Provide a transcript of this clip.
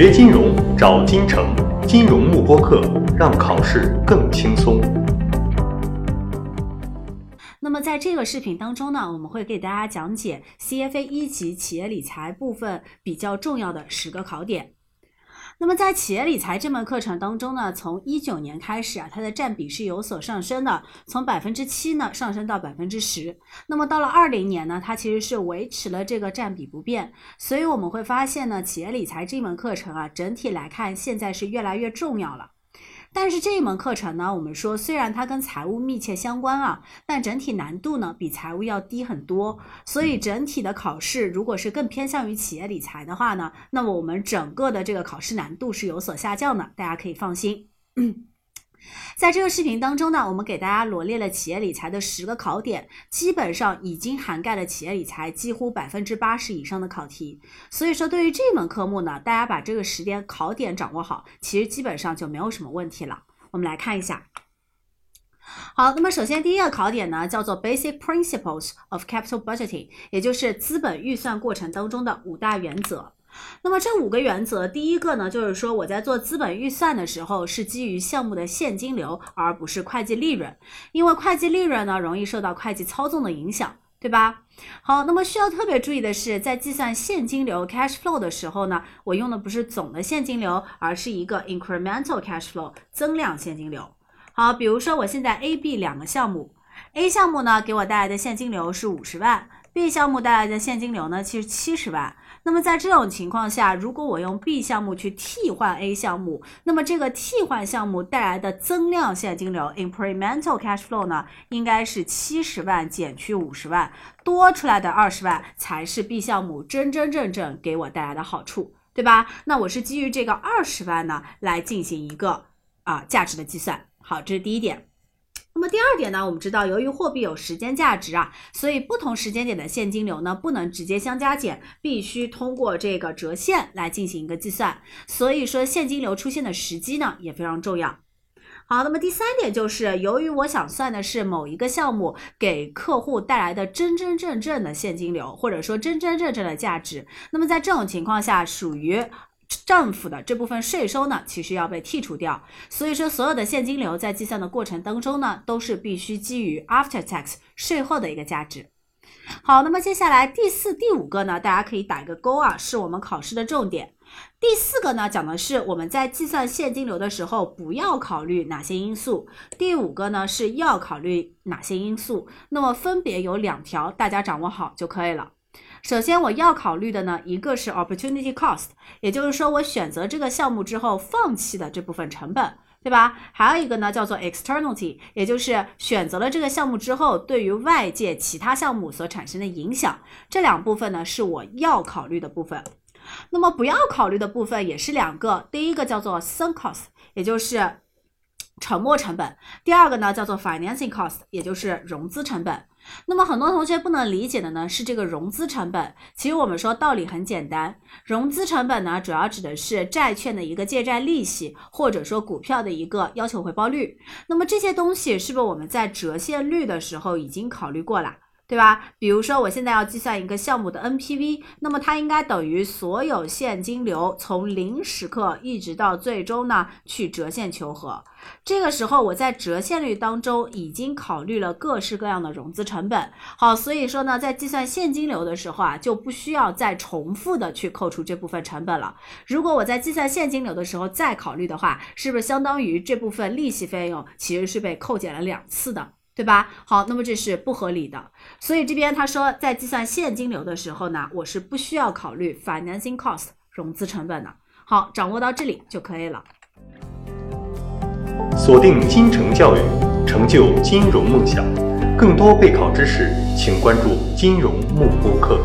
学金融找金城，金融慕播课，让考试更轻松。那么在这个视频当中呢，我们会给大家讲解 CFA 一级企业理财部分比较重要的十个考点。那么在企业理财这门课程当中呢，从一九年开始啊，它的占比是有所上升的，从百分之七呢上升到百分之十。那么到了二零年呢，它其实是维持了这个占比不变。所以我们会发现呢，企业理财这门课程啊，整体来看现在是越来越重要了。但是这一门课程呢，我们说虽然它跟财务密切相关啊，但整体难度呢比财务要低很多。所以整体的考试如果是更偏向于企业理财的话呢，那么我们整个的这个考试难度是有所下降的，大家可以放心。在这个视频当中呢，我们给大家罗列了企业理财的十个考点，基本上已经涵盖了企业理财几乎百分之八十以上的考题。所以说，对于这门科目呢，大家把这个十点考点掌握好，其实基本上就没有什么问题了。我们来看一下。好，那么首先第一个考点呢，叫做 Basic Principles of Capital Budgeting，也就是资本预算过程当中的五大原则。那么这五个原则，第一个呢，就是说我在做资本预算的时候是基于项目的现金流，而不是会计利润，因为会计利润呢容易受到会计操纵的影响，对吧？好，那么需要特别注意的是，在计算现金流 cash flow 的时候呢，我用的不是总的现金流，而是一个 incremental cash flow 增量现金流。好，比如说我现在 A、B 两个项目，A 项目呢给我带来的现金流是五十万，B 项目带来的现金流呢其实七十万。那么在这种情况下，如果我用 B 项目去替换 A 项目，那么这个替换项目带来的增量现金流 （incremental cash flow） 呢，应该是七十万减去五十万，多出来的二十万才是 B 项目真真正正给我带来的好处，对吧？那我是基于这个二十万呢来进行一个啊价值的计算。好，这是第一点。那么第二点呢，我们知道，由于货币有时间价值啊，所以不同时间点的现金流呢，不能直接相加减，必须通过这个折现来进行一个计算。所以说，现金流出现的时机呢，也非常重要。好，那么第三点就是，由于我想算的是某一个项目给客户带来的真真正正的现金流，或者说真真正正的价值，那么在这种情况下，属于。政府的这部分税收呢，其实要被剔除掉。所以说，所有的现金流在计算的过程当中呢，都是必须基于 after tax 税后的一个价值。好，那么接下来第四、第五个呢，大家可以打一个勾啊，是我们考试的重点。第四个呢，讲的是我们在计算现金流的时候不要考虑哪些因素。第五个呢，是要考虑哪些因素。那么分别有两条，大家掌握好就可以了。首先我要考虑的呢，一个是 opportunity cost，也就是说我选择这个项目之后放弃的这部分成本，对吧？还有一个呢叫做 externality，也就是选择了这个项目之后对于外界其他项目所产生的影响。这两部分呢是我要考虑的部分。那么不要考虑的部分也是两个，第一个叫做 sunk cost，也就是沉没成本；第二个呢叫做 financing cost，也就是融资成本。那么很多同学不能理解的呢是这个融资成本。其实我们说道理很简单，融资成本呢主要指的是债券的一个借债利息，或者说股票的一个要求回报率。那么这些东西是不是我们在折现率的时候已经考虑过了？对吧？比如说，我现在要计算一个项目的 NPV，那么它应该等于所有现金流从零时刻一直到最终呢去折现求和。这个时候，我在折现率当中已经考虑了各式各样的融资成本。好，所以说呢，在计算现金流的时候啊，就不需要再重复的去扣除这部分成本了。如果我在计算现金流的时候再考虑的话，是不是相当于这部分利息费用其实是被扣减了两次的？对吧？好，那么这是不合理的。所以这边他说，在计算现金流的时候呢，我是不需要考虑 financing cost 融资成本的。好，掌握到这里就可以了。锁定金城教育，成就金融梦想。更多备考知识，请关注金融幕播课。